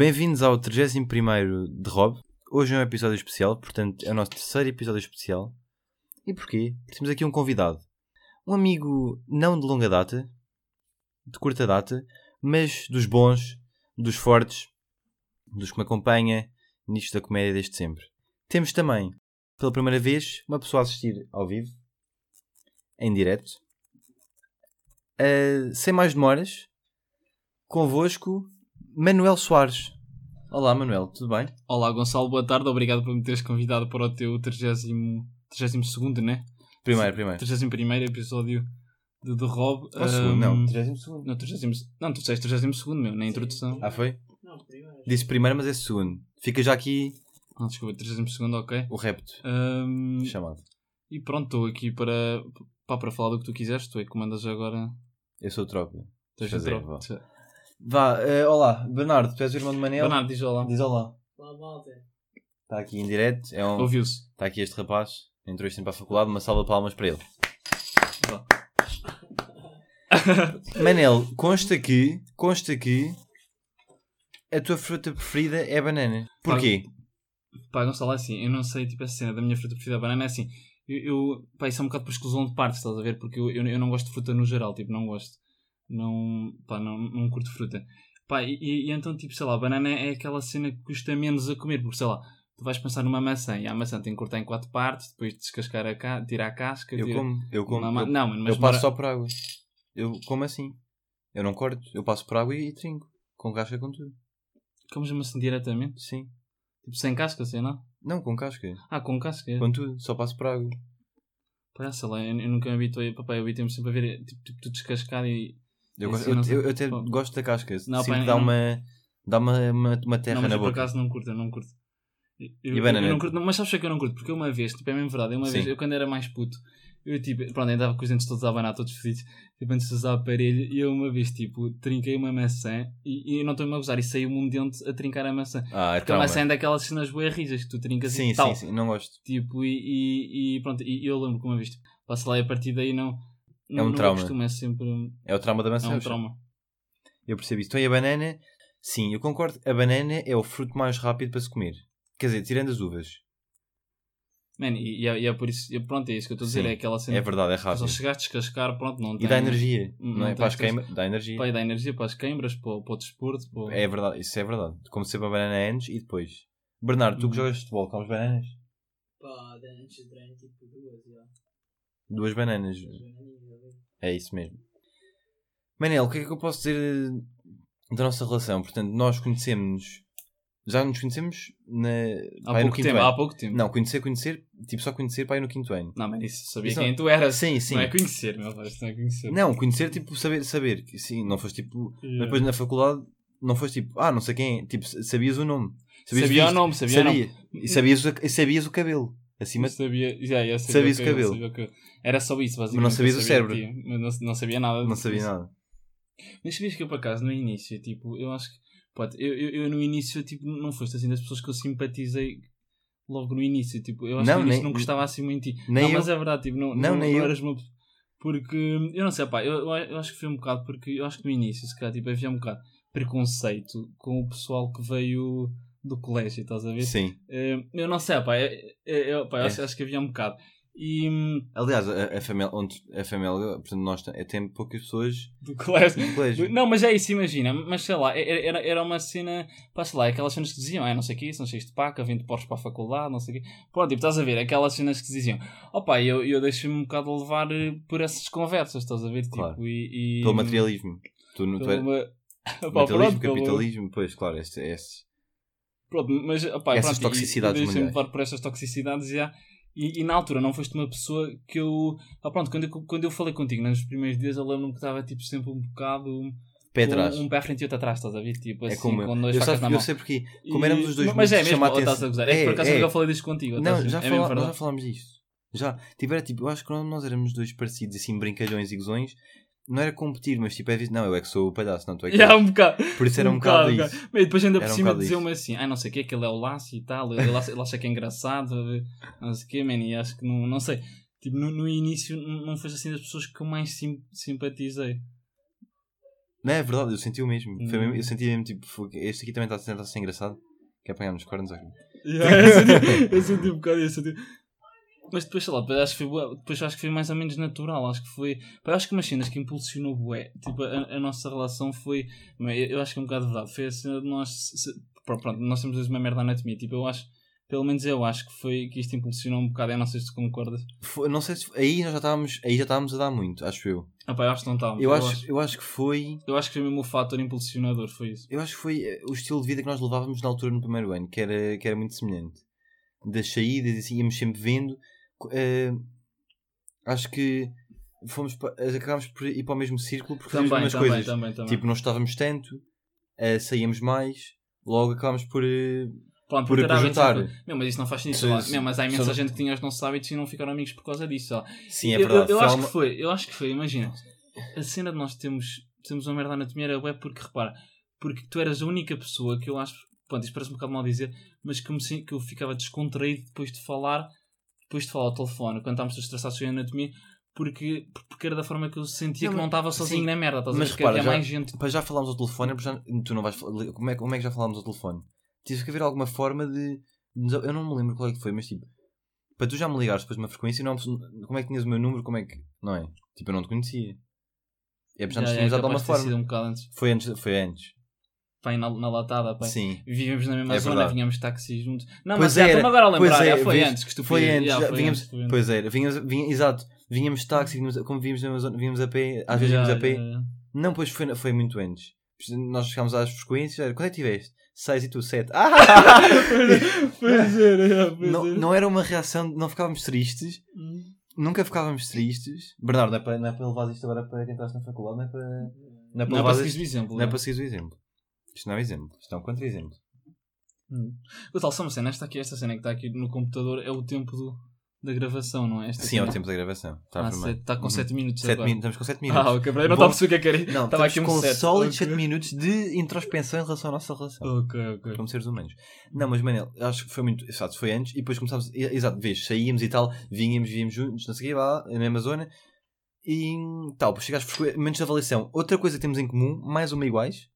Bem-vindos ao 31 de Rob. Hoje é um episódio especial, portanto é o nosso terceiro episódio especial. E porquê? Porque temos aqui um convidado. Um amigo não de longa data, de curta data, mas dos bons, dos fortes, dos que me acompanha nisto da comédia desde sempre. Temos também, pela primeira vez, uma pessoa a assistir ao vivo, em direto. Uh, sem mais demoras, convosco, Manuel Soares. Olá, Manuel, tudo bem? Olá, Gonçalo, boa tarde. Obrigado por me teres convidado para o teu 30, 32, né? Primeiro, primeiro. 31 episódio de The Rob. Ou segundo, não, 32. Não, 30, não, tu disseste 32, meu, na introdução. Ah, foi? Disse primeiro, mas é segundo. Fica já aqui Ah, desculpa, 32, ok. o repto Ahm, chamado. e pronto, estou aqui para, pá, para falar do que tu quiseres. Tu é que comandas agora. Eu sou o tropa. Tens Fazer, tropa. Vá. Eh, olá, Bernardo, tu és o irmão de Manel? Bernardo, diz olá. Diz olá. Olá, malta. Está aqui em direto. É um... Ouviu-se. Está aqui este rapaz. Entrou este tempo para a faculdade. Uma salva de palmas para ele. Vá. Manel, consta que, consta que a tua fruta preferida é banana. Porquê? Pá, Gonçalo, é assim, eu não sei, tipo, essa cena da minha fruta preferida, a banana, é assim, eu, eu pá, isso é um bocado por exclusão de parte, estás a ver? Porque eu, eu, eu não gosto de fruta no geral, tipo, não gosto. Não, pá, não, não curto fruta. Pá, e, e- e então, tipo, sei lá, banana é aquela cena que custa menos a comer, porque, sei lá, tu vais pensar numa maçã e a maçã tem que cortar em quatro partes, depois descascar a ca... tirar a casca, Eu tira- como, eu como. Uma ma- eu, Não, mas eu passo só por água. Eu como assim. Eu não corto. Eu passo por água e trinco. Com casca com tudo. comes a maçã diretamente? Sim. Tipo, sem casca, assim, não? Não, com casca. Ah, com casca? é. Com tudo. Só passo por água. Pá, sei lá, eu, eu nunca me habituei, papá, eu habituei-me sempre a ver, tipo, tipo, tudo descascado e... Eu, gosto- eu, não eu- eu até gosto da casca. Não, Sinto pá, que dá eu- uma. Dá uma, uma, uma terra não, mas na eu por boca. acaso não curto, eu não curto. Eu, E eu- banana? eu não curto, não, mas sabes o que é que eu não curto? Porque uma vez, tipo, é mesmo verdade, uma Sim. vez, eu quando era mais puto, eu tipo, pronto, andava com os dentes todos a abanar, todos fedidos, tipo, antes de usar aparelho, e eu uma vez, tipo, trinquei uma maçã, e, e eu não estou-me a gozar, e saiu-me um dente a trincar a maçã. Ah, é Porque a trauma. maçã é daquelas cenas rijas que tu trincas Sim, e tal. sim, sim. Não gosto. Tipo, e, e, e pronto, e eu lembro que uma vez, tipo, lá e a partir daí não... não um trauma. Costumo, é sempre É o trauma da é maçã. um trauma. Eu percebi isso. Então, e a banana? Sim, eu concordo. A banana é o fruto mais rápido para se comer. Quer dizer, tirando as uvas. Man, e, e é, e é por isso, e pronto, é isso que eu estou a dizer, Sim, é aquela cena... É verdade, é Só rápido. chegaste a descascar, pronto, não E tem... dá energia. não Não é? Para as queimas, dá energia. E dá energia para as queimbras, para, para o desporto. Para... É verdade, isso é verdade. Como sempre a banana antes e depois. Bernardo, tu que Uhum. jogas futebol, comes bananas? Pá, antes de treino, tipo duas, já. Duas bananas. Duas bananinhas ali. É isso mesmo. Manel, o que é que eu posso dizer eh, da nossa relação? Portanto, nós conhecemos. Já nos conhecemos na. Há pai, no pouco quinto tempo, ano. há pouco tempo. Não, conhecer, conhecer. Tipo, só conhecer pai no quinto ano. Não, mas isso sabia Isso- quem tu eras. Sim, sim. Não é conhecer, meu isto não é conhecer. Não, conhecer, tipo, saber, saber. Sim, não foste tipo. Yeah. depois na faculdade, não foste tipo, ah, não sei quem é. Tipo, sabias o nome. Sabias Sabia o isto. nome, sabia o nome. Sabia. E sabias, o, e sabias o cabelo. Acima de. Sabia, já, já, Sabias o sabia cabelo. sabia o cabelo. Era só isso, basicamente. Mas não sabias eu o sabia cérebro. Mas não, não sabia nada. Não sabia nada. Mas sabias que eu, por acaso, no início, tipo, eu acho que, pode, eu, eu, eu no início, tipo, não foste assim das pessoas que eu simpatizei logo no início, tipo, eu acho Não, que nem- não gostava assim muito de ti. não, eu. mas é verdade, tipo, não, Não, não, nem não eu. eras uma porque, eu não sei, pá, eu, eu, eu acho que foi um bocado, porque eu acho que no início, se calhar, tipo, havia um bocado preconceito com o pessoal que veio do colégio, estás a ver? Sim. Eh, eu não sei, pá, eu, eu, eu, pá, eu É. acho, acho que havia um bocado. E Aliás, a, a família, onde a família, portanto, nós é tempo poucas pessoas do colégio. no colégio. Não, mas é isso, imagina. Mas sei lá, era, era- uma cena. Pá, sei lá, aquelas cenas que diziam, ah, não sei o que, são cheios de paca, 20 porros para a faculdade, não sei o. Pronto, tipo, estás a ver, aquelas cenas que diziam. Opá, eu, eu deixei-me um bocado levar eh, por essas conversas, estás a ver? Tipo, Claro. e, e- Pelo materialismo. Tu, tu pelo é- ma- Opá, materialismo, pronto, pelo- capitalismo, pois, claro, este, este. Pronto, mas opá, Essas pronto, toxicidades e mundiais. levar por essas toxicidades já. E, e na altura não foste uma pessoa que eu. Ah, pronto, quando eu, quando eu falei contigo nos primeiros dias, eu lembro-me que estava tipo, sempre um bocado. Pé atrás. Um pé à frente e outro atrás, estás a ver? Tipo, é assim, como eu. com dois Eu, facas sabe, na eu sei porque, como éramos os dois E- Mas é mesmo, ou estás a gozar? É, que por acaso É, eu é. já falei disto contigo. Não, já, é fala- já falámos disto. Já. Tipo, era tipo, eu acho que nós éramos dois parecidos, assim, brincalhões e gozões. Não era competir, mas tipo, é vis- não, eu é que sou o palhaço, não tu é que Yeah, és. um bocado. Por isso era um, bocado, um isso. Mas depois ainda por Era um cima bocado dizer-me assim, ah, não sei o que, que ele é o laço e tal, ele acha, ele acha que é engraçado, não sei o que, man, e acho que não, não sei. Tipo, no, no início não foi assim das pessoas que eu mais sim, simpatizei. Não é verdade, eu senti o mesmo. Hum. mesmo- eu senti mesmo tipo, este aqui também está a tentar ser engraçado. Quer apanhar nos cornos aqui. Yeah, eu, senti, eu senti um bocado isso. eu senti- Mas depois, sei lá, depois acho, que foi, depois acho que foi mais ou menos natural. Acho que foi. pá, eu acho que umas cenas que impulsionou bué. Tipo, a, a nossa relação foi. Eu, eu acho que é um bocado verdade. Foi a cena de nós. se- pronto, nós temos uma merda na anatomia. Tipo, eu acho. Pelo menos eu acho que foi que isto impulsionou um bocado. Eu não sei se tu concordas. Foi- não sei se aí nós já estávamos, aí já estávamos a dar muito, acho eu. Ah, pá, eu acho que não estávamos. Eu acho, eu acho que foi, eu acho que foi mesmo o fator impulsionador. Foi isso. eu acho que foi eh, o estilo de vida que nós levávamos na altura no primeiro ano, que era, que era muito semelhante. Das saídas, assim, íamos sempre vendo. Eh, acho que fomos pa- acabámos por ir para o mesmo círculo porque Também, as também, coisas. também, também. Tipo, não estávamos tanto, eh, saíamos mais, logo acabámos por. eh, Pronto, por juntar. Meu, mas isso não faz sentido. Se- Meu, mas há imensa gente que tinha os nossos hábitos e não ficaram amigos por causa disso. ó. Sim, é Eu- verdade. Eu, eu acho uma- que foi, eu acho que foi, imagina. A cena de nós termos, termos uma merda na anatomia era web porque, repara, porque tu eras a única pessoa que eu acho, pronto, isto parece um bocado mal dizer, mas que, me, que eu ficava descontraído depois de falar, depois de falar ao telefone, quando estávamos a estressar sobre a anatomia, porque, porque era da forma que eu sentia Não, que não estava sozinho sim. na merda, estás a Mas ver? Que repara, já- mais gente. Depois já falámos ao telefone, já, tu não vais falar- como é, como é que já falámos ao telefone? Tive que haver alguma forma de. Eu não me lembro qual é que foi, mas tipo, para tu já me ligares depois de uma frequência, não, como é que tinhas o meu número? Como é que. Não é? Tipo, eu não te conhecia. É porque já nos tínhamos dado de alguma forma. um antes. Foi antes. Foi antes. Pá, aí na, na latada, pá. Sim. Vivíamos na mesma É zona, verdade. vinhamos táxi juntos. Não, Pois mas já era, estou-me agora a lembrar, é, foi vês, antes que estupidez. Foi antes, já foi vínhamos, antes, pois era, vínhamos, vinha- exato, vínhamos táxi, vínhamos, como vínhamos na mesma zona, vínhamos a pé, às vezes Já, vínhamos a pé. já. Não, pois foi, foi muito antes. Nós chegámos às frequências, era, quando é que tiveste? 6 e tu 7. Ah! Pois era, pois não, era. não era uma reação, não ficávamos tristes, Hum. nunca ficávamos tristes. Bernardo, não é para, não é para levar isto agora para quem estás na faculdade, não é para, não é para, Não é para seguir o exemplo. não é para seguir o exemplo. Isto não é exemplo, isto é um contra-exemplo. Hum. O tal, só uma cena, esta, aqui, esta cena que está aqui no computador é o tempo do, da gravação, não é? Esta Sim, é o tempo da gravação. Está Ah, sete- Está com Uhum. 7 minutos Sete min- Estamos com 7 minutos. Ah, ok, eu não estava a perceber o que era. Não, estava aqui um com sólidos Ok. 7 minutos de introspeção em relação à nossa relação. Ok, ok. Como seres humanos. Não, mas Manel, acho que foi muito. Exato, foi antes e depois começámos. Exato, vês, saíamos e tal, vinhamos, víamos juntos, não sei o quê, lá, na mesma zona e tal, depois chegaste de avaliação. Outra coisa que temos em comum, mais uma iguais,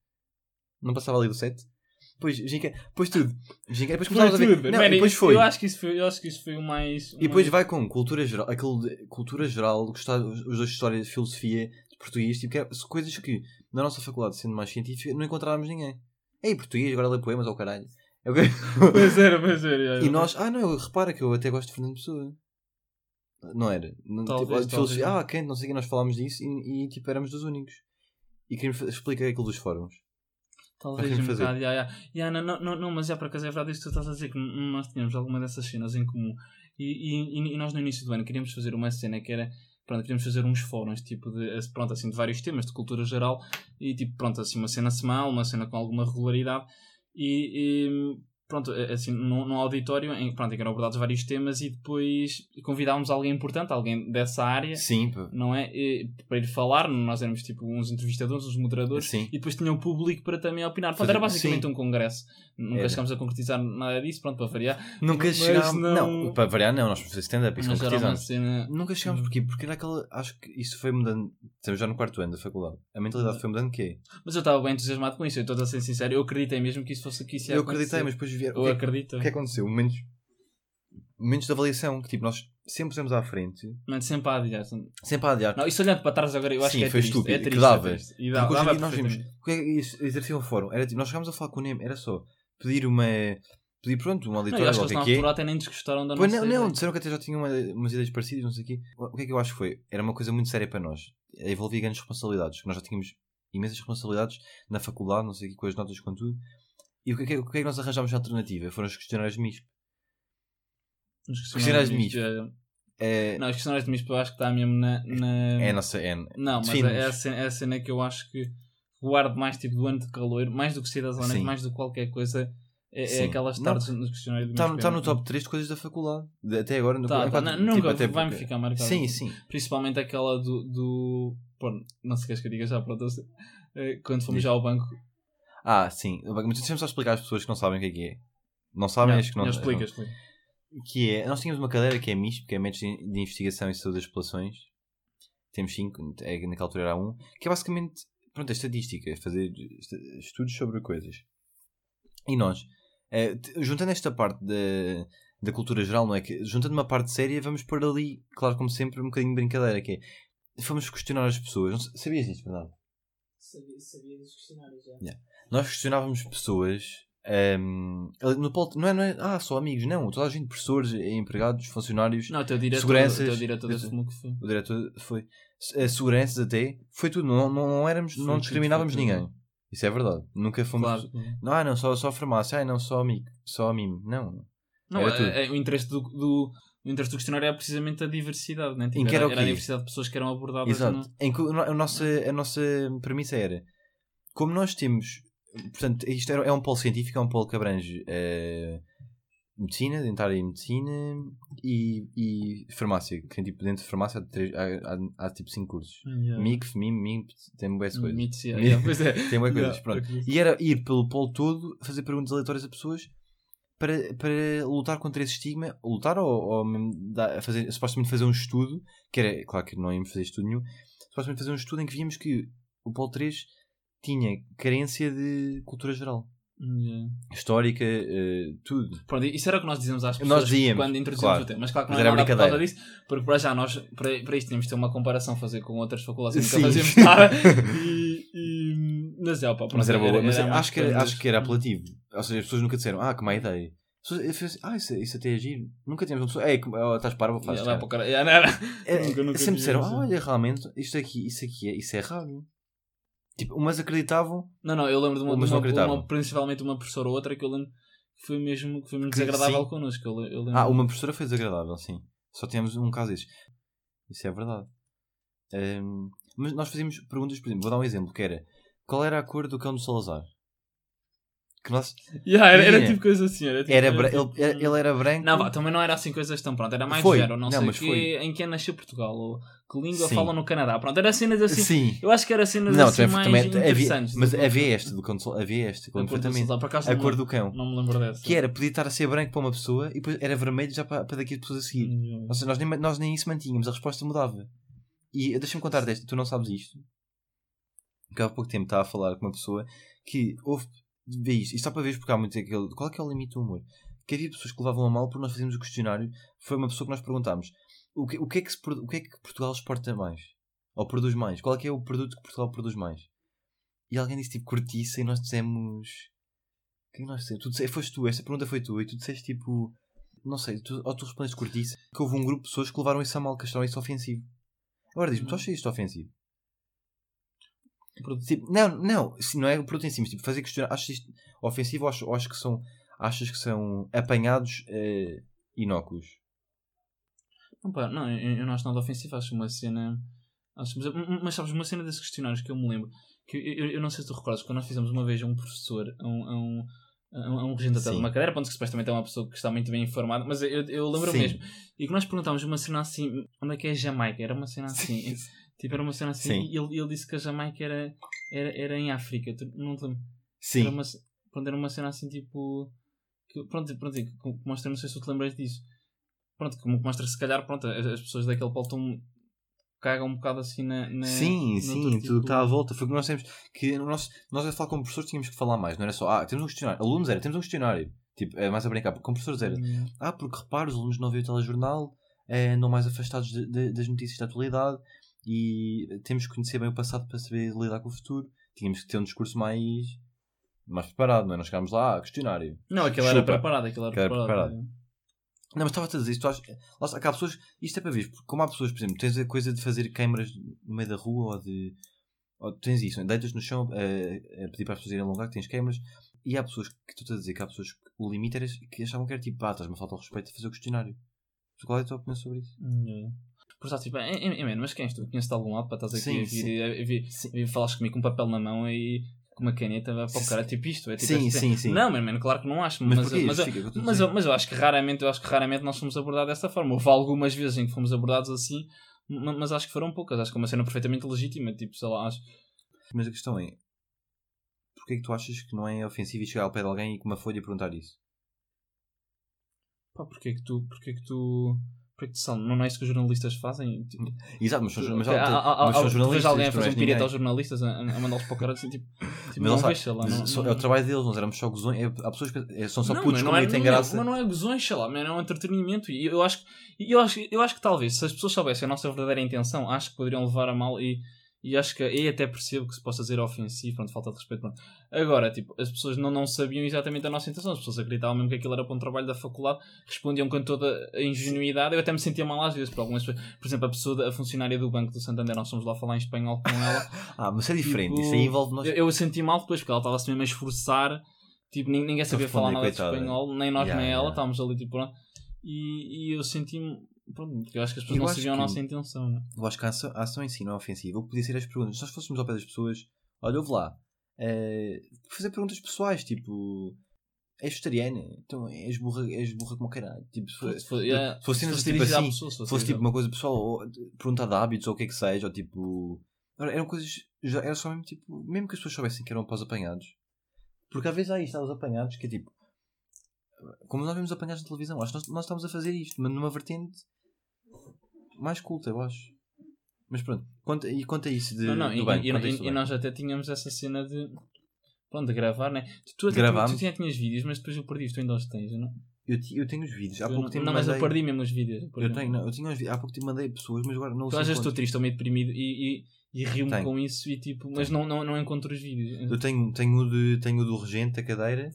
não passava ali do 7. Depois, Ginca, depois tudo. Ginca, depois começámos a ver. tudo, Não, man, depois isso- foi. Eu acho que isso foi, eu acho que isso foi o mais. E depois mais- vai com cultura geral, aquele cultura geral, gostar, os dois de história, de filosofia, de português, tipo, que é- coisas que na nossa faculdade, sendo mais científica, não encontrávamos ninguém. Ei, português, agora lê poemas ao caralho. É o quê? Pois era, pois era. E nós, ah não, repara que eu até gosto de Fernando Pessoa. Não era? Não, Talvez, tipo, talvez. ah, quem, não sei o que, nós falámos disso e, e, tipo éramos dos únicos. E queríamos fa- explicar aquilo dos fóruns. Talvez Para um bocado, já, já. Já, não, não, não, mas já por acaso é verdade isso que tu estás a dizer, que nós tínhamos alguma dessas cenas em comum. E, e, e nós no início do ano queríamos fazer uma cena que era, pronto, queríamos fazer uns fóruns, tipo, de, pronto, assim, de vários temas, de cultura geral, e tipo, pronto, assim, uma cena semanal, uma cena com alguma regularidade, e, pronto, assim, num, num auditório, em, pronto, em que eram abordados vários temas, e depois convidávamos alguém importante, alguém dessa área, Sim, não é? E, para ir falar, nós éramos tipo uns entrevistadores, uns moderadores, Sim. e depois tinha o público para também opinar. Pronto, era basicamente sim. um congresso. Nunca Era. chegámos a concretizar nada disso, pronto, para variar. Nunca chegámos. não- Não... para variar, não, nós fazemos stand-up, uma concretizamos. cena. Nunca chegámos Uhum. Porque era aquela. Acho que isso foi mudando. Estamos já no quarto ano da faculdade. A mentalidade Uhum. foi mudando que Mas eu estava bem entusiasmado com isso, eu estou a ser sincero. Eu acreditei mesmo que isso fosse que isso ia Eu acreditei, mas depois Eu o que é que- acredito. O que é que aconteceu? Momentos, momentos de avaliação que tipo, nós sempre pusemos à frente, sempre a adiar. sempre a adiar. Não, isso olhando para trás agora, eu acho Sim, que é foi triste. estúpido, É que triste, dava. é triste. E dá, dava nós vimos. O que é que isso exercia um fórum? Era tipo, nós chegámos a falar com o NEM, era só pedir uma. pedir pronto, um Não, eu auditório acho que o eles que na é que é. altura até nem desgostaram da Pois nossa não, não, disseram que até já tinham uma- umas ideias parecidas, não sei o quê. O que é que eu acho que foi? Era uma coisa muito séria para nós. Envolvia grandes responsabilidades. Nós já tínhamos imensas responsabilidades na faculdade, não sei o quê, com as notas, com tudo. E o que é que, o que, é que nós arranjámos de alternativa? Foram os questionários de MISP. Os Questionários de MISP, é- É, Não, os questionários de MISP eu acho que está mesmo na. na... é a nossa. É, Não, mas é a, cena, é a cena que eu acho que guardo mais tipo do ano de calor, mais do que Sim. mais do que qualquer coisa, é, é aquelas Não, tardes no questionário do Está tá no top 3 de coisas da faculdade. De- Até agora. no- Tá, tá, não, tipo, nunca até vai-me porque- ficar marcado. Sim, sim. Principalmente aquela do. do pô, não sei o que eu diga já, eu sei. Eh, Quando fomos Diz. já ao banco. Ah, sim. Mas deixa-me só explicar às pessoas que não sabem o que é que é. Não sabem, acho que não. não, explica, explica. que é, nós tínhamos uma cadeira que é MISP, que é Métodos de Investigação e Saúde das Populações. Temos cinco, é, naquela altura era um, que é basicamente pronto, a estatística, é fazer estudos sobre coisas. E nós, t- juntando esta parte da, da cultura geral, não é? Que, juntando uma parte séria, vamos pôr ali, claro, como sempre, um bocadinho de brincadeira, que é, fomos questionar as pessoas. Não sabias disto, verdade? Sabia, sabia dos questionários já. Yeah. Nós questionávamos pessoas. ehm, no não, é, não é, ah, só amigos, não, toda a gente, professores, empregados, funcionários, Não, o teu diretor, Seguranças. o teu diretor desse que foi. o diretor foi, eh, seguranças até, foi tudo, não, não, não éramos, Foi não discriminávamos foi tudo. ninguém. Isso é verdade. Nunca fomos. Claro. Não, ah, não, só, só farmácia, ah, não, só amigo, só amigo. Não. Não, é- é- o, interesse do, do- o interesse do questionário era precisamente a diversidade, né? Tipo, que era, era era a diversidade de pessoas que eram abordadas. Exato. no- Em que a, nossa, a nossa premissa era como nós temos. Portanto, isto é, é um polo científico, é um polo que abrange eh, medicina, dentária e medicina e, e farmácia. Que tipo dentro de farmácia há, três, há, há, há tipo 5 cursos. Yeah. MIG, FMIM, MIM, tem boas coisas. Yeah, yeah, pois é. Tem boas coisas, Yeah, pronto. E era ir pelo polo todo, fazer perguntas aleatórias a pessoas para, para lutar contra esse estigma, lutar ou, ou mesmo dar- fazer, supostamente fazer um estudo, que era, claro que não íamos fazer estudo nenhum, supostamente fazer um estudo em que víamos que o polo 3 tinha carência de cultura geral. Yeah. Histórica, eh, tudo. Pronto, isso era o que nós dizíamos às pessoas dizíamos, quando introduzimos claro. o tema. Mas claro que não era nada por causa disso, porque para já nós, para, para isto, tínhamos de ter uma comparação a fazer com outras faculdades que nunca fazíamos nada. E, e, mas é, opa, Mas era boa, mas mais acho, que era, acho que era apelativo. Ou seja, as pessoas nunca disseram, ah, que má ideia. As pessoas- fiz, ah, isso, isso até é giro. Nunca tínhamos uma pessoa, ei, como- oh, estás parvo, faz. Yeah, vai para o cara- yeah, não, não. É, Nunca, nunca sempre disseram, ah, olha, realmente, isto aqui, isso aqui é, isso é errado. Tipo, umas acreditavam, Não, não, eu lembro de uma, Mas de não uma, uma- principalmente uma professora ou outra que eu lembro que foi mesmo, que foi mesmo desagradável sim. connosco. Eu, eu lembro. ah, uma professora foi desagradável, sim. Só tínhamos um caso desses. Isso é verdade. Ehm, mas nós fazíamos perguntas, por exemplo, vou dar um exemplo, que era, qual era a cor do cão do Salazar? Que nós, Yeah, era, era tipo coisa assim. Era, tipo, era, era tipo- ele, era- ele era branco. Não, vá, também não era assim coisas tão pronto. Era mais Foi. género, não, Não, sei mas que, foi. em que ano nasceu Portugal, ou que língua Sim. fala no Canadá. Pronto, era cenas assim. Sim. Eu acho que era cenas Não, assim também, mais também havia, mas que- havia esta do Salazar, havia esta, a lembro cor do A cor do cão. não me lembro dessa. Que era, podia estar a ser branco para uma pessoa e depois era vermelho já para, para daqui a pessoas a seguir. Hum, Ou seja, nós nem, nós nem isso mantínhamos, a resposta mudava. E deixa-me contar desta, tu não sabes isto. Que há pouco tempo estava a falar com uma pessoa que houve. Isto, só para ver porque há muito aquele. Qual é que é o limite do humor? Que havia pessoas que levavam a mal porque nós fazíamos o questionário. Foi uma pessoa que nós perguntámos o que, o que, é, que se, o que é que Portugal exporta mais? Ou produz mais? Qual é que é o produto que Portugal produz mais? E alguém disse tipo cortiça e nós dissemos. O que é que nós dissemos? Tu disse- foste tu, esta pergunta foi tu, e tu disseste tipo. Não sei, tu, ou tu respondeste cortiça, que houve um grupo de pessoas que levaram isso a mal, que acharam isso ofensivo. Agora diz-me, tu achas isto ofensivo? Produto- Tipo, não, não, se não é produto em si, mas tipo, fazer questionar, achas isto ofensivo ou achas, ou achas que são, achas que são apanhados eh, inócuos? Não, pá, não, eu, eu não acho nada ofensivo, acho uma cena. Acho, mas, mas sabes, uma cena desses questionários que eu me lembro, que eu, eu, eu não sei se tu recordas, quando nós fizemos uma vez a um professor, a um, a um, a um, regente até de uma cadeira, ponto que supostamente é uma pessoa que está muito bem informada, mas eu, eu lembro Sim. mesmo. E que nós perguntámos uma cena assim, onde é que é Jamaica? Era uma cena assim. Tipo, era uma cena assim, Sim. e ele, ele disse que a Jamaica era, era, era em África. Não te lembro. Era Sim. uma, pronto, era uma cena assim tipo. Que, pronto, pronto, que mostra, não sei se tu te lembras disso. Pronto, como que mostra, se calhar, pronto, as, as pessoas daquele polo estão. cagam um bocado assim na. na Sim, sim, outro tudo tipo- que está à volta. Foi que nós temos. Que nós, nós a falar com professores tínhamos que falar mais, não era só, ah, temos um questionário. Alunos era, temos um questionário. Tipo, é mais a brincar. Com professores era, Hum, ah, porque repara, os alunos não veem o telejornal, eh, andam mais afastados de- de- das notícias da atualidade e temos que conhecer bem o passado para saber lidar com o futuro. Tínhamos que ter um discurso mais, mais preparado, não é? Nós chegámos lá, ah, questionário. Não, aquilo era Chupa. preparado, aquilo era era preparado. preparado. Não, mas estava a dizer, tu achas, lá há pessoas, isto é para ver, porque como há pessoas, por exemplo, tens a coisa de fazer câmaras no meio da rua ou de. Ou tens isso, deitas no chão a, a pedir para as pessoas irem alongar, que tens câmaras, e há pessoas que tu estás a dizer que há pessoas que o limite era que achavam que era tipo, ah, estás-me a falta de respeito a fazer o questionário. Qual é a tua opinião sobre isso? Hum, Isso, tipo, é, é, é, mas quem és tu? Conheces-te algum lado para estás aqui Sim, a vir e, a vir- e falares comigo com um papel na mão e com uma caneta vai para o cara, tipo isto, é tipo Sim, este- sim, sim. Não, mas, mano, claro que não acho, Mas mas, porquê? mas, eu- eu a mas, eu, mas eu acho que raramente, eu acho que raramente nós fomos abordados dessa forma. Houve algumas vezes em que fomos abordados assim, ma- mas acho que foram poucas. Acho que é uma cena perfeitamente legítima, tipo, sei lá, acho. Mas a questão é, porquê é que tu achas que não é ofensivo ir chegar ao pé de alguém e com uma folha perguntar isso? Pá, porque é que tu, porque é que tu, Proteção, não é isso que os jornalistas fazem? Tipo, Exato, mas são, mas, há- há- há- mas são jornalistas. Alguém a não fazer um pirata aos jornalistas, a, a mandá-los para o caralho assim, tipo, tipo Mas não vejo, sei lá. mas não- é o trabalho deles, nós éramos só gozões. É, há pessoas que é, são só Não, putos mas como é, é- graça. Mas não é gozões, sei lá, man, é um entretenimento. E eu acho, eu, acho, eu acho que talvez, se as pessoas soubessem a nossa verdadeira intenção, acho que poderiam levar a mal e, e acho que e até percebo que se possa dizer ofensivo, pronto, falta de respeito. Pronto. Agora, tipo, as pessoas não, não sabiam exatamente a nossa intenção, as pessoas acreditavam mesmo que aquilo era para um trabalho da faculdade, respondiam com toda a ingenuidade. Eu até me sentia mal às vezes por algumas pessoas. Por exemplo, a pessoa, a funcionária do Banco do Santander, nós fomos lá falar em espanhol com ela. Ah, mas é diferente. Tipo, Isso aí envolve nós. Eu, eu senti mal depois, porque ela estava-se mesmo a esforçar. Tipo, nin- ninguém sabia falar nada de espanhol, nem nós Yeah, nem ela, yeah. estávamos ali tipo pronto. E, e eu senti-me. Pronto, porque eu acho que as pessoas Eu não sabiam a nossa intenção. né? Eu acho que a ação, a ação em si não é ofensiva. Que podia ser as perguntas. Se nós fôssemos ao pé das pessoas, olha, ouve lá. eh, fazer perguntas pessoais, tipo. És vegetariana? Então és burra, és burra como caralho. Tipo, se for- Se fosse- yeah, se fosse fosse tipo assim, pessoa, se se fosse fosse tipo uma coisa pessoal, ou perguntar de hábitos ou o que é que seja, ou tipo. Eram coisas. Já, era só mesmo tipo. Mesmo que as pessoas soubessem que eram para os apanhados. Porque às vezes há isto, há os apanhados que é tipo. Como nós vemos apanhados na televisão, acho que nós, nós estamos a fazer isto, mas numa vertente mais culta, eu acho. Mas pronto, conta, e conta isso de, Não, não, do e, banco. e- e- e nós até tínhamos essa cena de. Pronto, de gravar, né? Tu, tu até tu, tu já tinhas vídeos, mas depois eu perdi, tu ainda os tens, eu não? eu, eu tenho os vídeos, há Eu pouco não, tempo não, mas eu perdi mesmo os vídeos. Eu perdi. tenho, não, eu tinha os vídeos, há pouco tempo mandei pessoas, mas agora não Tu às vezes estou triste, estou meio deprimido e, e, e rio-me com isso e tipo, mas não, não, não encontro os vídeos. Eu tenho, tenho, o de, tenho o do regente, a cadeira.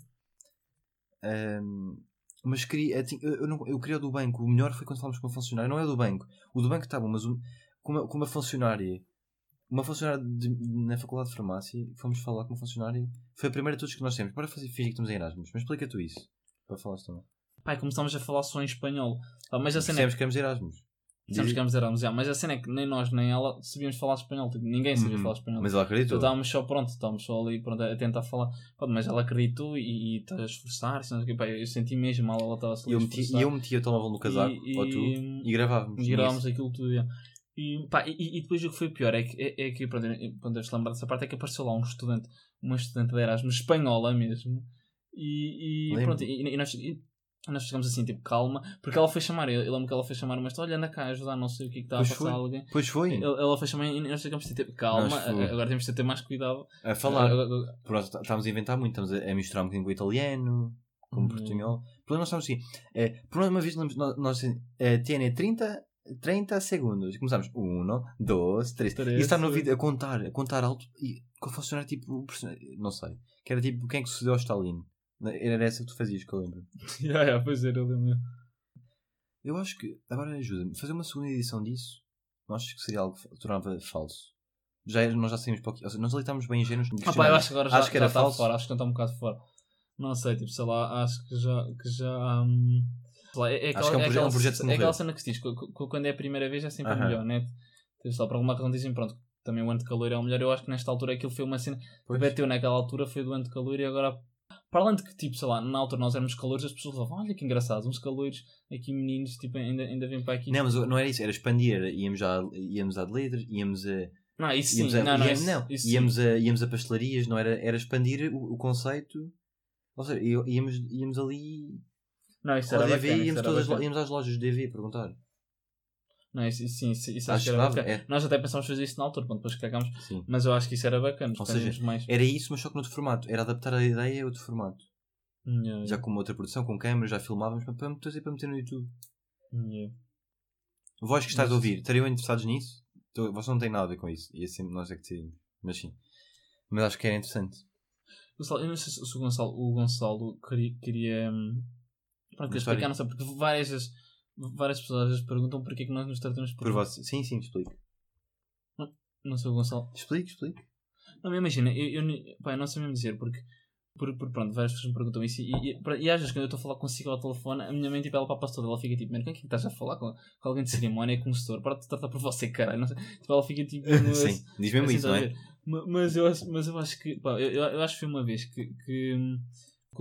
Ahm, mas queria, eu, tinha- eu, eu não, eu queria o do banco. O melhor foi quando falámos com uma funcionária. Não é o do banco. O do banco está bom, mas o- com, uma, com uma funcionária. Uma funcionária de- na Faculdade de Farmácia. Fomos falar com uma funcionária. Foi a primeira de todos que nós temos. Para fazer fingir que estamos em Erasmus. Mas explica tu isso. Para falares também. Pai, começámos a falar só em espanhol. Ah, mas a cena é Dissemos que éramos Erasmus. Dissemos Diz- que Erasmus, já, mas a cena é que nem nós nem ela sabíamos falar espanhol. Tipo, ninguém sabia Uhum. falar espanhol. Mas ela Então acreditou. estávamos só pronto, estávamos só ali pronto, a tentar falar. Pronto, mas ela acreditou e e está a esforçar-se. não sei o quê. Pá, Eu senti mesmo mal, ela estava a se E eu, meti, eu metia o telemóvel no casaco, E- ou tu, e- e gravávamos. e gravámos nisso. aquilo tudo. E, pá, e, depois o que foi pior é que, é, é que pronto, deves lembrar dessa parte, é que apareceu lá um estudante, uma estudante de Erasmus, espanhola mesmo, e, e pronto, e, e nós, nós ficamos assim, tipo, calma, porque ela foi chamar, eu, eu lembro que ela foi chamar uma olha, anda cá, ajudar, não sei o que é está a passar foi. alguém. Pois foi. Ela, ela foi chamar e nós ficamos assim, tipo, calma, agora temos de ter mais cuidado. A falar. Tá- estávamos a inventar muito, estamos a, a misturar um bocadinho com o italiano, com o Hum. portunhol. Por nós estamos assim, é, por uma vez nós, nós é, tiene 30, 30 segundos. Começamos, 1, 2, 3. E está no vídeo a contar, a contar alto e com funcionar tipo, não sei, que era tipo quem é que sucedeu ao Stalin. Era essa que tu fazias, que eu lembro. Ya, ya, pois era, eu lembro. Eu acho que, agora ajuda-me, fazer uma segunda edição disso, não acho que seria algo que tornava falso. Já, nós já saímos para o Ou seja, nós ali estávamos bem ingênuos. Ah, pá, eu acho que agora já, Acho que era já está falso. fora, acho que não está um bocado fora. Não sei, tipo, sei lá, acho que já. Que já hum, lá, é, é Acho aquela, que é um é proje- é um projeto que é aquela cena que se diz, que- que- quando é a primeira vez é sempre Aham. a melhor, né? Tipo, só por alguma razão dizem, pronto, também o ano de calor é o melhor. Eu acho que nesta altura aquilo foi uma cena. Pois. Bateu naquela altura, foi do ano de calor e agora. Para além de que, tipo, sei lá, na altura nós éramos calores, as pessoas falavam, olha que engraçado, uns calores aqui meninos, tipo, ainda, ainda vêm para aqui. Não, mas não era isso, era expandir. Íamos, já, íamos à de letras, íamos a. Não, isso sim, a, não, não, íamos, isso, não, isso íamos, sim. a, íamos a pastelarias, não era, era expandir o, o conceito. Ou seja, íamos, íamos ali Não, isso era DV, bacana, íamos, todas, íamos às lojas de DV perguntar. Não, isso, isso sim, isso, isso Acho acho que era bacana. é. Nós até pensámos fazer isso na altura, pronto, depois cagámos, Sim. mas eu acho que isso era bacana, Ou seja, mais. Era isso, mas só que noutro formato. Era adaptar a ideia a outro formato. Yeah, Já com uma outra produção, com câmera, já filmávamos para, para, trazer para meter no YouTube. yeah. Vós que estás a Mas- ouvir, estariam interessados nisso? Então, Vocês não têm nada a ver com isso. E assim nós é que decidimos. Mas sim. Mas acho que era interessante. Gonçalo, eu não sei se o Gonçalo, o Gonçalo queria, queria hum, Uma explicar, não sei, porque várias, vezes- várias pessoas às vezes perguntam porque é que nós nos tratamos por, Por vocês. Sim, sim, explico. Não sei o Gonçalo. Explico, explico. Não, imagina, eu, eu, pá, eu não sei mesmo dizer, porque, por, por, pronto, várias pessoas me perguntam isso e, e, e, e às vezes quando eu estou a falar consigo ao telefone, a minha mãe, tipo, ela papa toda, ela fica tipo, mano, quem é que estás a falar? Com, com alguém de cerimónia, com um gestor? Para de tratar por você, caralho. Não sei. Tipo, ela fica tipo... no- sim, diz mesmo assim, isso, não é? Mas eu acho, mas eu acho que, pá, eu, eu acho que foi uma vez que, que, que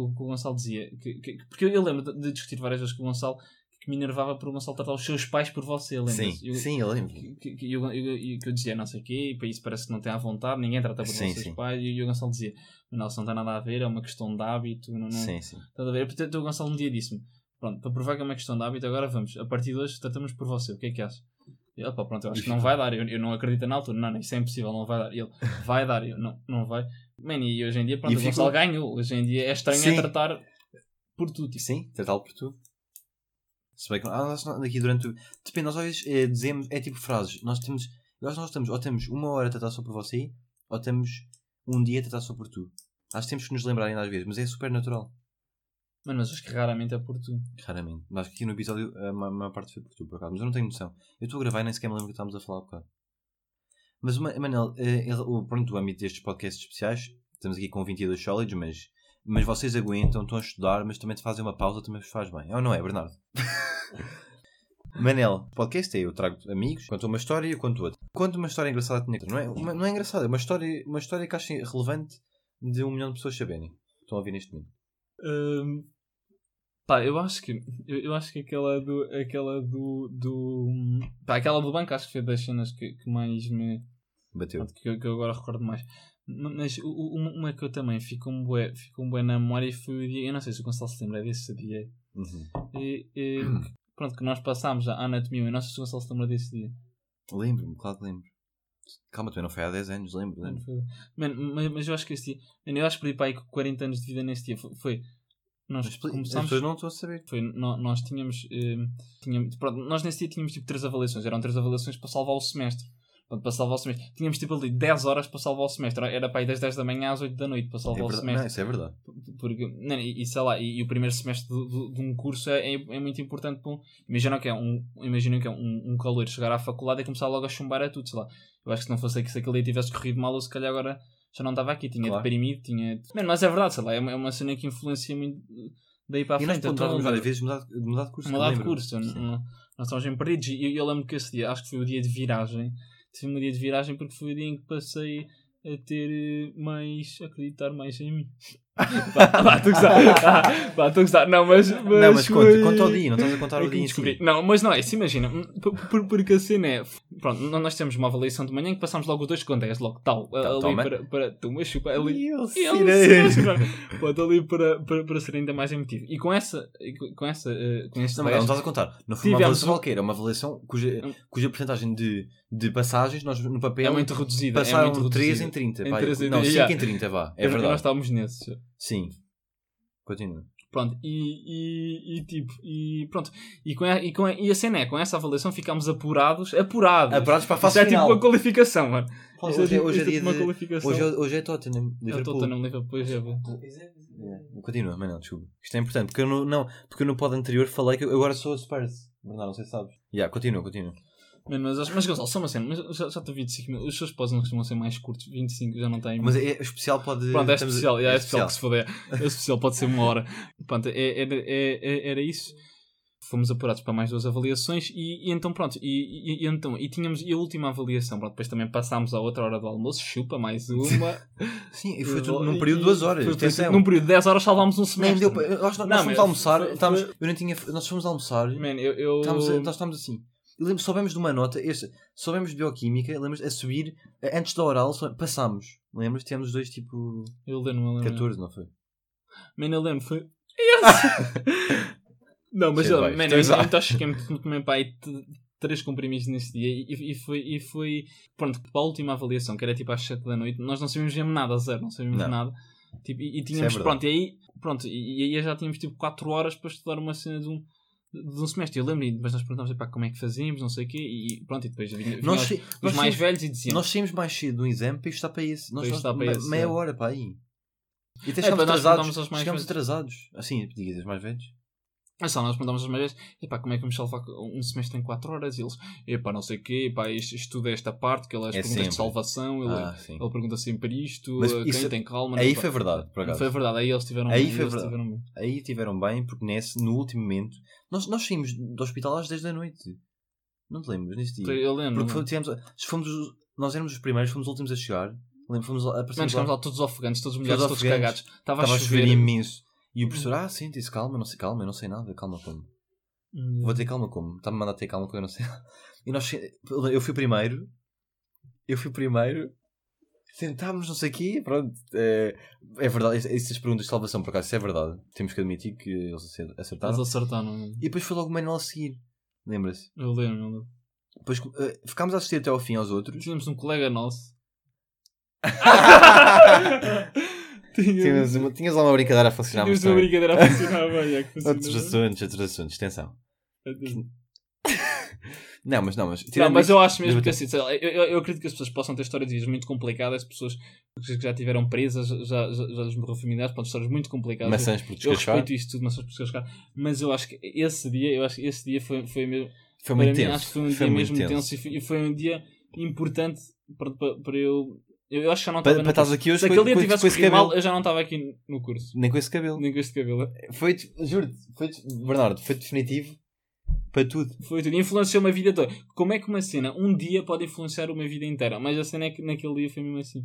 o que o Gonçalo dizia, que, que- porque eu, lembro de, de discutir várias vezes com o Gonçalo que me enervava por o Gonçalo tratar os seus pais por você, lembra Sim, sim, eu lembro. que, que, eu, eu, eu- eu dizia não sei o quê, e para isso parece que não tem à vontade, ninguém trata por Sim, sim. pais, e, o Gonçalo dizia, não, isso não tem nada a ver, é uma questão de hábito, não, não Sim, sim. estás a ver? Portanto, o Gonçalo um dia disse-me, Pronto, para provar que é uma questão de hábito, agora vamos. A partir de hoje tratamos por você. O que é que acha? E, opa, pronto, eu acho que não vai dar. Eu, eu não acredito na altura. Não, não, isso é impossível, não vai dar. E ele, vai dar. Eu, não, não vai. Man, e hoje em dia, pronto, E o Gonçalo ganhou. Hoje em dia é estranho é tratar por tu. Tipo. Sim, tratá-lo por tu. Se bem que ah, nós daqui durante o. Depende, nós às vezes eh, dizemos, é tipo frases. Nós temos. Nós, nós temos, ou temos uma hora a tratar só por você, ou temos um dia a tratar só por tu. Acho que temos que nos lembrar ainda às vezes, mas é super natural. Mano, mas acho que raramente é por tu. Raramente. Acho que aqui no episódio a ma- maior parte foi por tu, por acaso. Mas eu não tenho noção. Eu estou a gravar e nem sequer me lembro que estávamos a falar há bocado. Mas, Ma- Manel, eh, pronto, o âmbito destes podcasts especiais, estamos aqui com 22 sólidos, mas, mas vocês aguentam, estão a estudar, mas também te fazem uma pausa, também vos faz bem. Ou não é, Bernardo? Manel, podcast é eu trago amigos, conto uma história e eu conto outra. Conto uma história engraçada que não é, uma- não é engraçada, é uma história, uma história que acho relevante de um milhão de pessoas saberem. Estão a ouvir neste momento. Hum, pá, eu acho que eu, eu acho que aquela do aquela do, do pá, aquela do banco acho que foi das cenas que, que mais me Bateu. que, eu- que eu agora recordo mais. Ma- Mas uma, uma que eu também fico um bué, fico um bué na memória foi o dia, eu não sei se o Gonçalo se lembra desse dia. Uhum. E, e, pronto, que nós passámos a anatomia, se o Gonçalo se lembra desse dia. Lembro-me, claro que lembro. Calma, também não foi há 10 anos, lembro. Lembro. Mano, mas, mas eu acho que esse dia, mano, eu acho que perdi para aí com 40 anos de vida nesse dia. Foi, foi- nós Mas As começámos. pessoas não estão a saber. Foi, nó- nós tínhamos, eh, tínhamos pronto, nós nesse dia tínhamos tipo três avaliações, eram três avaliações para salvar o semestre. Para salvar o semestre. Tínhamos tipo ali 10 horas para salvar o semestre. Era para aí das 10 da manhã às 8 da noite para É salvar o verdade. semestre. Não, isso é verdade. Porque, não, e, e sei lá, e, e o primeiro semestre de, de- de um curso é, é, é muito importante. Para um, imagina que é um, imagina que é um, um calor chegar à faculdade e começar logo a chumbar a tudo, sei lá. Eu acho que se não fosse que se aquele dia tivesse corrido mal, eu se calhar agora já não estava aqui. Tinha Claro. deprimido, tinha. Mano, mas é verdade, sei lá, é uma, é uma cena que influencia muito daí para a E nós frente. Eu ponderávamos tô- várias vezes mudar, mudar de curso. mudar de lembro. curso. nós estávamos bem perdidos. E eu, eu lembro que esse dia, acho que foi o dia de viragem. Tive um dia de viragem porque foi o dia em que passei a ter eh, mais. a acreditar mais em mim. Pá, estou a gozar. Não, mas. mas Não, mas conta, foi- conta ao dia, não estás a contar é o dia descobri. Não, mas não é isso, imagina. por- por- Porque a cena é. Pronto, nó- nós temos uma avaliação de manhã em que passamos logo os dois com 10, logo tal. ali toma. para. para tu, mas chupa, ali. Eu. Pode ali para, para, para ser ainda mais emotivo. E com essa. com- essa. eh, com este Não, mas não 10, estás a contar. Não foi uma Tivemos avaliação qualquer, é uma avaliação cuja, Um- cuja porcentagem de, de passagens nós no papel é muito reduzida. é passaram muito 3 reduzida. em 30. Em pá. 3 em não, 5 yeah. em 30, vá. É Nós verdade. estávamos nesses. Sim. Continua. Pronto, e, e, e tipo, e pronto. E, com a, e, com a, e a cena é, com essa avaliação ficámos apurados. Apurados! Apurados para a fase é tipo final. uma qualificação, mano. Pá, Isso Hoje é, tipo- hoje é isso dia tipo uma de... qualificação. Hoje é, hoje é Tottenham, É Liverpool. Tottenham Liverpool, pois é. pô. É, pois é. É. Continua, mas não, desculpa. Isto é importante, porque eu no, não, porque eu no pod anterior falei que eu agora sou a Spurs. Bernardo, não sei se sabes. Yeah, continua, continua. Mano, mas, mas Gonçalo, só uma cena, mas já, já estou 25 mil. Os seus pós não costumam ser mais curtos, 25 já não têm. Mas é, é especial pode... Pronto, é especial, é, especial que se foder. É especial, pode ser uma hora. Pronto, é, era, é- é- era isso. Fomos apurados para mais duas avaliações e, e então pronto, e, e- então, e tínhamos e a última avaliação, pronto, depois também passámos à outra hora do almoço, chupa mais uma. Sim, e foi tudo num período de duas horas. foi- foi num período de 10 horas salvámos um Nem semestre. deu para... Nós, nós Não, fomos mas almoçar, foi- estávamos, eu não tinha... Nós fomos almoçar, Man, eu, eu... estávamos, nós estávamos assim. Eu lembro, soubemos de uma nota, este, soubemos de bioquímica, lembras, a subir, antes da oral, passámos. Lembras? Tínhamos dois tipo eu lembro, eu lembro. 14, não foi? Man, eu lembro, foi. Yes! não, mas eu, man, é eu, exato. então acho que me tomei para aí t- três comprimidos nesse dia e, e foi, e foi. Pronto, para a última avaliação, que era tipo às 7 da noite, nós não sabíamos mesmo nada, zero, não sabíamos Não. nada. Tipo, e, e Isso tínhamos, é pronto, e aí, pronto, e, e aí já tínhamos tipo 4 horas para estudar uma cena de um. De um semestre, eu lembro, depois nós perguntámos como é que fazíamos, não sei o quê, e pronto, e depois vinha, Nós, os, nós mais saímos- velhos e diziam: Nós saímos mais cedo do exame para isto estar para esse. Nós nós- para esse, meia é. hora para aí. E até É, chegámos nós atrasados. velhos. atrasados. Assim, digas mais velhos. É só, nós perguntámos às mais vezes, epá, como é que vamos salvar um semestre em 4 horas? E eles, epá, não sei o quê, epá, isto, estuda esta parte, que ele é as É perguntas sempre. de salvação, ele, Ah, ele pergunta sempre isto, Mas quem isso- tem calma. Aí foi verdade, por acaso. Foi verdade, aí eles tiveram Aí bem, foi verdade. tiveram bem. Aí tiveram bem, porque nesse, no último momento, nós, nós saímos do hospital às 10 da noite. Não te lembras nesse dia? Eu lembro. Porque lembro. tivemos, fomos, os- nós éramos os primeiros, fomos os últimos a chegar. Lembro, fomos lá, Mano, aparecemos chegámos lá, lá todos ofegantes, todos molhados, Todos todos cagados. Estava a chover. imenso. E o professor, ah, sente-se, calma, não sei, calma, eu não sei nada, calma como. Hum. Vou ter calma como? Está-me a mandar ter calma como eu não sei. E nós, eu fui o primeiro. Eu fui o primeiro. Tentámos, não sei o quê, pronto. É, é verdade, es- essas perguntas de salvação, por acaso, isso é verdade. Temos que admitir que eles acer- acertaram. Eles acertaram. E depois foi logo o Manuel a seguir. Lembra-se? Eu lembro, eu lembro. Depois eh, ficámos a assistir até ao fim aos outros. Tínhamos um colega nosso. Tinhas, uma- tinhas lá uma brincadeira a funcionar. Tínhamos mas uma brincadeira a funcionar bem. É que Outros assuntos, outros assuntos, atenção. Não, mas não, mas. Não, mas isso- eu acho mesmo que assim, lá, eu, eu, eu acredito que as pessoas possam ter histórias de vidas muito complicadas, pessoas que já tiveram presas, já, já, já lhes morreu familiares, pode ter histórias muito complicadas. Maçãs por eu descascar. respeito isto tudo, maçãs por descascar, mas eu acho que esse dia, eu acho que esse dia foi, foi mesmo, Foi muito mim, tenso. acho que foi um Foi dia mesmo tenso. tenso, e, foi, e foi um dia importante para, para, para eu. Eu, eu acho que já não estava para estás aqui hoje Se aquele dia tivesse esse corrido mal, eu já não estava aqui no curso. Nem com esse cabelo. Nem com este cabelo. Foi, juro-te, foi, Bernardo, foi definitivo para tudo. Foi tudo. Influenciou uma vida toda. Como é que uma cena, um dia, pode influenciar uma vida inteira? Mas a cena é que naquele dia foi mesmo assim.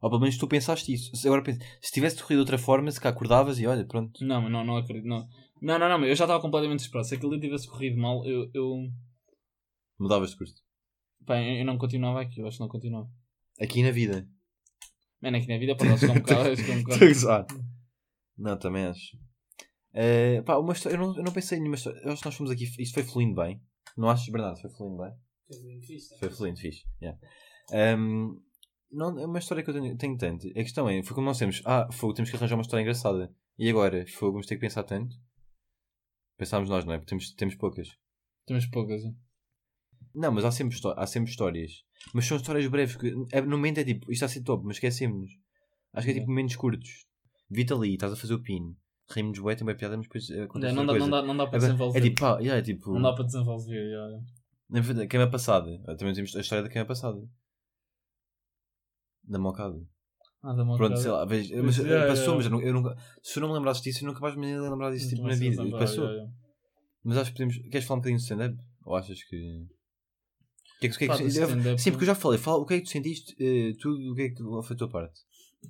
Ou pelo menos tu pensaste isso. Agora pensa, se tivesse corrido de outra forma, se cá acordavas e olha, pronto. Não, não, não acredito. Não, não, não, não mas eu já estava completamente desesperado. Se aquele dia tivesse corrido mal, eu. eu Mudavas de curso. eu eu não continuava aqui. Eu acho que não continuava. Aqui na vida. Mano, aqui na vida um bocado. chegar um Estou bocado. gozar. Não, também acho. Eh, pá, uma história, eu, não, eu não pensei em nenhuma história. Eu acho que nós fomos aqui. Isto foi fluindo bem. Não achas, Bernardo? Foi fluindo bem? Foi muito fixe. Foi fluindo, fixe. Yeah. Ehm, não, é uma história que eu tenho, tenho tanto. A questão é, foi como nós temos. Ah, fogo, temos que arranjar uma história engraçada. E agora, fogo, vamos ter que pensar tanto. Pensámos nós, não é? Porque temos, temos poucas. Temos poucas. hein? Não, mas há sempre, há sempre histórias. Mas são histórias breves. Que, é, no momento é tipo, isto está a ser top, mas esquecemos-nos. Acho que é tipo momentos curtos. Vi-te ali, estás a fazer o pin. Rimos bué, tem uma piada, mas depois acontece É, não, dá, não, coisa. dá, não dá para É, desenvolver. é tipo, pá, yeah, é tipo. Não dá para desenvolver. já, já. Na queima passada. Ah, Também temos a história da queima passada. Da mocada. Ah, dá uma Pronto, sei lá, Pois, mas yeah, passou, yeah. mas eu, nu- eu nunca. Se eu não me lembrasse disso, eu nunca mais me lembrar disso tipo, Não na vida. lembrar, Passou. Mas acho que podemos. Queres falar um bocadinho de stand-up? Ou achas que. Que é que, que, é que stand-up- Sim, porque eu já falei. Fala, o que é que tu sentiste? eh, tudo, o que é que foi a tua parte?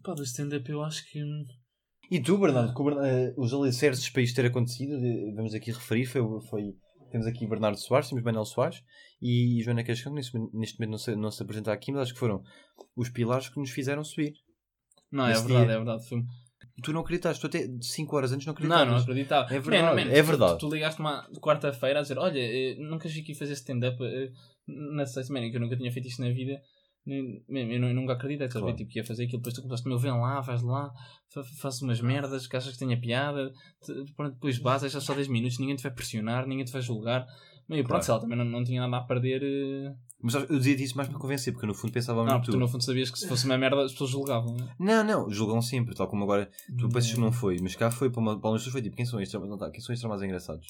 Pá, do stand-up eu acho que. E tu, Bernardo, que o Bernardo, eh, os alicerces para isto ter acontecido, vamos aqui referir, foi, foi- temos aqui Bernardo Soares, temos Manuel Soares e Joana Cascão, que neste, neste momento não se, não se apresenta aqui, mas acho que foram os pilares que nos fizeram subir. Não, é verdade, dia. é verdade. Foi... Tu não acreditaste, tu até 5 horas antes não Não, acreditavas. não acreditava. É verdade, Man, man, é tu- verdade. Tu, tu ligaste uma quarta-feira a dizer: Olha, eh, nunca cheguei aqui fazer stand-up na sexta, man, que eu nunca tinha feito isto na vida. Eu, eu nunca acreditei, estás? Claro. Tipo, que ia fazer aquilo. Depois tu começaste, meu, vem lá, vais lá, fa- faz umas merdas que achas que tenha piada. te- pronto, depois basas, já só 10 minutos, ninguém te vai pressionar, ninguém te vai julgar. Man, e pronto, Claro. sei lá, também não, não tinha nada a perder. eh, Mas eu dizia isso mais para convencer, porque no fundo pensava Não, muito tu no fundo sabias que se fosse uma merda as pessoas julgavam. né? Não, não, julgam sempre, tal como agora tu pensas que não foi, mas cá foi para uma para pessoas foi tipo, quem são estes, não, tá, quem são estes mais engraçados?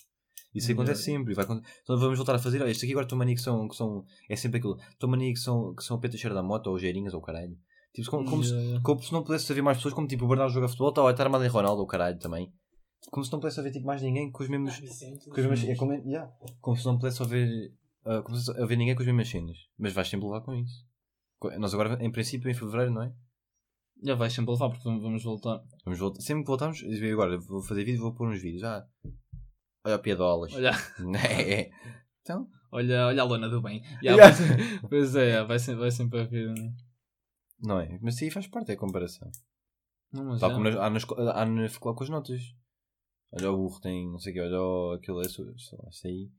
Isso Yeah. acontece sempre, e vai, então vamos voltar a fazer, olha, este aqui agora estou mania que são, que são, é sempre aquilo, estou mania que são, que são o Peter Cheiro da moto, ou geirinhas, ou caralho. Tipo, como, como, se, Yeah, yeah. como se não pudesse haver mais pessoas, como tipo o Bernardo joga futebol, está a estar armado em Ronaldo, ou caralho também. Como se não pudesse haver tipo, mais ninguém com os mesmos, Vicente, com as mesmas, é como, yeah, como se não pudesse haver, ah, como se haver ninguém com as mesmas cenas, mas vais sempre levar com isso. Nós agora, em princípio, em Fevereiro, não é? Já vais sempre levar, porque vamos voltar. Vamos voltar. Sempre que voltamos, e agora vou fazer vídeo vou pôr uns vídeos. Ah, olha o piadolas. Olha, É. Então, olha, olha a lona do bem. Já, Yeah. Pois, pois é, vai sempre, vai sempre haver. né? não é? Mas aí faz parte, é a comparação. Não, mas Tal já. como nas- há, na, esco- há na faculdade com as notas. Olha o burro, tem não sei o que, olha o, aquilo, sei lá, isso aí.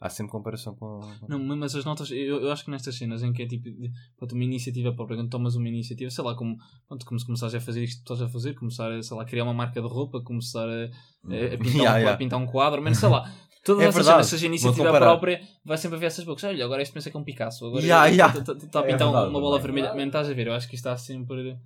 Há sempre comparação com. Não, mas as notas, eu, eu acho que nestas cenas em que é tipo, pronto, uma iniciativa própria, quando tomas uma iniciativa, sei lá, como, pronto, como se começares a fazer isto que estás a fazer, começar a, sei lá, criar uma marca de roupa, começar a, a- a pintar, Yeah, um, yeah. a pintar um quadro, mas sei lá, todas É essas verdade, cenas, seja iniciativa própria, vai sempre haver essas bocas. Olha, agora este pensa que é um Picasso, agora Yeah, yeah. está a É pintar verdade, uma bola vermelha. Man, estás a ver? Eu acho que isto está sempre.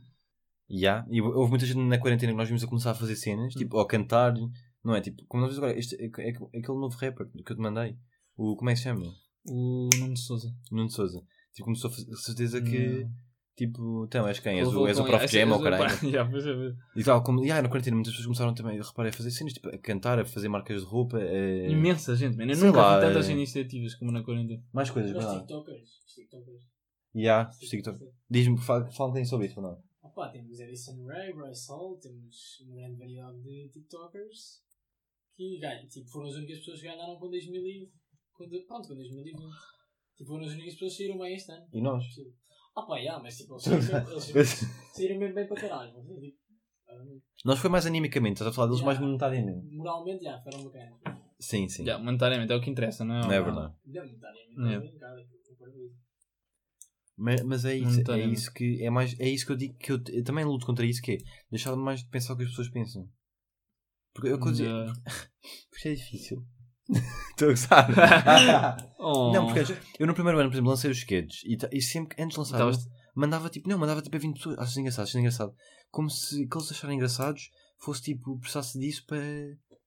Ya, E houve muita gente na quarentena que nós vimos a começar a fazer cenas, Hum. tipo, ou a cantar, não é? Tipo, como nós vimos agora, este, é, é, é aquele novo rapper que eu te mandei. O, como é que se chama? O Nuno de Souza. Nuno de Souza. Tipo, começou a fazer certeza que. Hum. Tipo, então, és quem? És o, és o Prof. Jam ou caralho? Yeah, pois é, é. E tal, como, yeah, na quarentena muitas pessoas começaram também, eu reparei, a fazer cenas, tipo, a cantar, a fazer marcas de roupa. eh, Imensa gente, man. Eu sei nunca lá, vi tantas é- iniciativas como na quarentena. Mais coisas, Os. TikTokers. Os TikTokers. Ya, os TikTok. Diz-me, bocadinho sobre isso, não? Opa, temos Edison Ray, Bryce Hall, temos uma grande variedade de TikTokers que ganham, tipo, foram as únicas pessoas que ganharam com 2000 e, de- pronto, com 2020. Tipo, foram as únicas pessoas que saíram bem este ano. E nós? Ah pá, yeah, mas tipo, eles saíram mesmo- eles saíram mesmo bem para caralho. mas, tipo, Nós foi mais animicamente, estás a falar deles Yeah. mais monetariamente. Moralmente, já, foram bacanas. Sim, sim. Já, monetariamente é o que interessa, não é? Não é verdade. Monetariamente, Yeah. eu com isso. Mas, mas é isso, é isso que é mais é isso que eu digo que eu, eu também luto contra isso que é deixar mais de pensar o que as pessoas pensam. Porque eu dizer, Já. porque é difícil. Estou a gostar. Oh. Não, porque eu no primeiro ano, por exemplo, lancei os sketches e, e sempre que antes de lançar Estavas- mandava tipo, não, mandava tipo a 20 pessoas, achas engraçado, achas engraçado. Como se que eles acharem engraçados fosse tipo, precisasse disso para,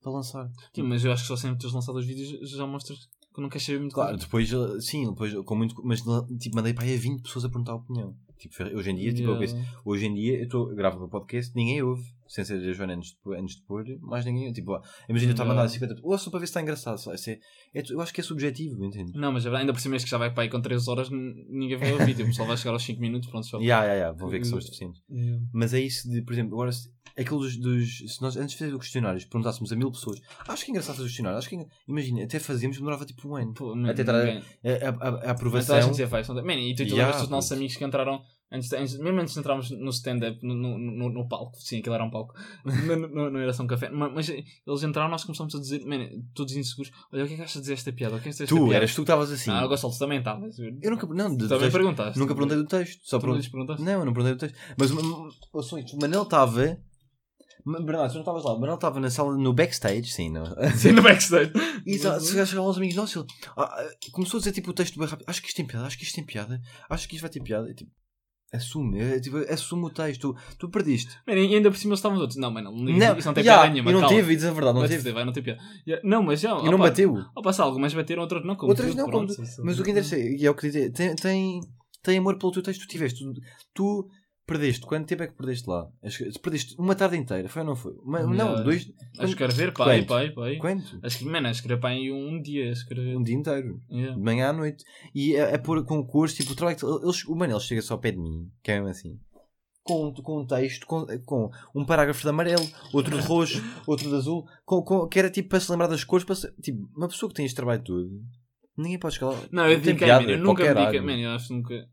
para lançar. Sim, mas eu acho que só sempre teres lançado os vídeos já mostras que não queres saber muito Claro, depois, eh, sim, depois com muito, mas tipo, mandei para aí a 20 pessoas a perguntar a opinião. Tipo, hoje em dia, tipo, eu Yeah. penso, hoje em dia eu, tô, eu gravo o podcast, ninguém ouve, sem ser a Joana antes de, antes de pôr, mais ninguém, tipo, imagina eu estar a Yeah. 50 pessoas, ouçam para ver se está engraçado, só, isso é, é, eu acho que é subjetivo, entende? Não, mas é ainda por cima este que já vai para aí com 3 horas, ninguém vai ouvir. tipo, o pessoal vai chegar aos 5 minutos, pronto, só. Ya, ya, ya, vão ver que são os suficientes. Yeah. Mas é isso de, por exemplo, agora se, aquilo dos, dos- se nós antes de fazer os questionários perguntássemos a mil pessoas, acho que é engraçado fazer os questionários, acho que, é- imagina, até fazíamos, demorava tipo um ano. Pô, Até a- ninguém- A, a, a- a Mas aprovação. gente faz. Man, e tu, tu Yeah, lembras dos nossos amigos que entraram, antes, antes- mesmo antes de entrarmos no stand-up, no, no, no, no palco, sim, aquilo era um palco, no, no, no Era Só um Café, mas, mas eles entraram, nós começamos a dizer, man, todos inseguros, olha, o que é que achas de dizer esta piada? O que é que desta Tu, piada? eras tu que estavas assim. Não, o Gonçalo também estava. Eu nunca, não, do Também texto, perguntaste. nunca perguntei do texto. Só Tu não perguntaste? Não, eu não perguntei do texto. Mas o- o o Manel estava. Bernardo, tu não estavas lá. O Manel estava na sala, no backstage, sim, não. Sim, no backstage. E chegaram aos amigos nossos, ele ah, ah, começou a dizer tipo o texto bem rápido. Acho que isto tem piada, acho que isto tem piada, acho que isto vai ter piada. E, tipo, assume, é, tipo, assume o texto. Tu, tu perdiste. Man, e ainda por cima eles estavam todos. Não, mano, não, isso não tem já, piada nenhuma. E não calma. teve, diz a verdade, não Vai-te teve. vai, não tem piada. Yeah, Não, mas já. E não opa, bateu. Ao passar, algumas bateram, outras não. Como Outras não, como pronto, isso- Mas o que interessa, e é o que dizer, tem, tem, tem amor pelo teu texto tu tiveste. Tu, tu perdeste, quanto tempo é que perdeste lá? Perdeste uma tarde inteira, foi ou não foi? Uma- Não, dois. A escrever, pai, Quanto? pai, pai. Quanto? Acho que, mano, a escrever aí um dia. a Escrever. Um dia inteiro. Yeah. De manhã à noite. E é, é por concurso, tipo, o trabalho eles, o Manel chega só ao pé de mim, que é mesmo assim. Com, com um texto, com, com um parágrafo de amarelo, outro de roxo, outro de azul, com, com- que era tipo para se lembrar das cores. Para se- tipo, uma pessoa que tem este trabalho todo, ninguém pode chegar lá. Não, eu man, eu nunca me. Man, eu acho que nunca.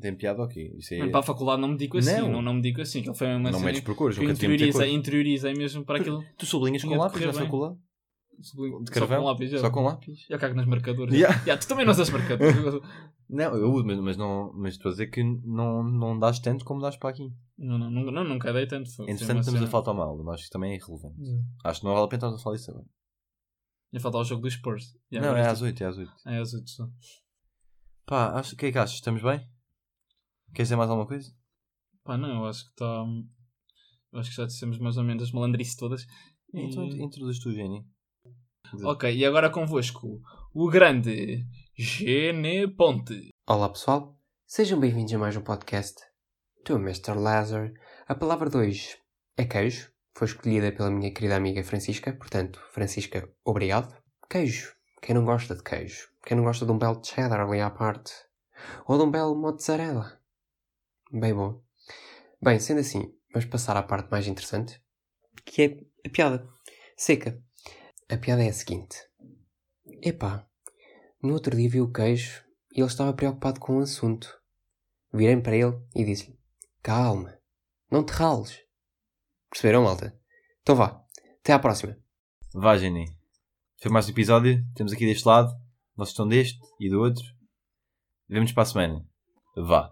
Tem piada, ok. Isso é, Man, para a faculdade não me dedico assim. Não. Não, não me dedico assim. Que ele foi uma não metes por cores, que eu meter interiorizei, mesmo para aquilo. Tu sublinhas com lápis na faculdade? De De carvão? Só com lápis. Só com lápis? Eu cago nas marcadores. Yeah. Yeah, tu também não usas marcadores. Não, eu uso, mas, mas não, mas estou a dizer que não, não dás tanto como dás para aqui. não, não, nunca, não, nunca dei tanto. Entretanto, estamos a faltar uma aula, mas acho que também é irrelevante. Yeah. Acho que não vale a pena estarmos a falar isso agora. Ia faltar o jogo dos Spurs. Yeah, não, é isto- às 8, é às 8. É às 8 só. Pá, acho, o que é que achas? Estamos bem? Queres dizer mais alguma coisa? Pá, não, eu acho que está. Eu acho que já dissemos mais ou menos as malandrices todas. E- Então introduz tu, Jenny. Ok, e agora convosco o grande Gene Ponte. Olá pessoal, sejam bem-vindos a mais um podcast do Mr. Lazar. A palavra de hoje é queijo, foi escolhida pela minha querida amiga Francisca, portanto, Francisca, obrigado. Queijo, quem não gosta de queijo? Quem não gosta de um belo cheddar ali à parte? Ou de um belo mozzarella? Bem bom. Bem, sendo assim, vamos passar à parte mais interessante, que é a piada. Seca. A piada é a seguinte. Epá, no outro dia vi o queijo e ele estava preocupado com o assunto. Virei para ele e disse-lhe: Calma, não te rales. Perceberam, malta? Então vá, até à próxima. Vá, Jenny. Foi mais um episódio. Temos aqui deste lado. Vocês estão deste e do outro. Vemos para a semana. Vá.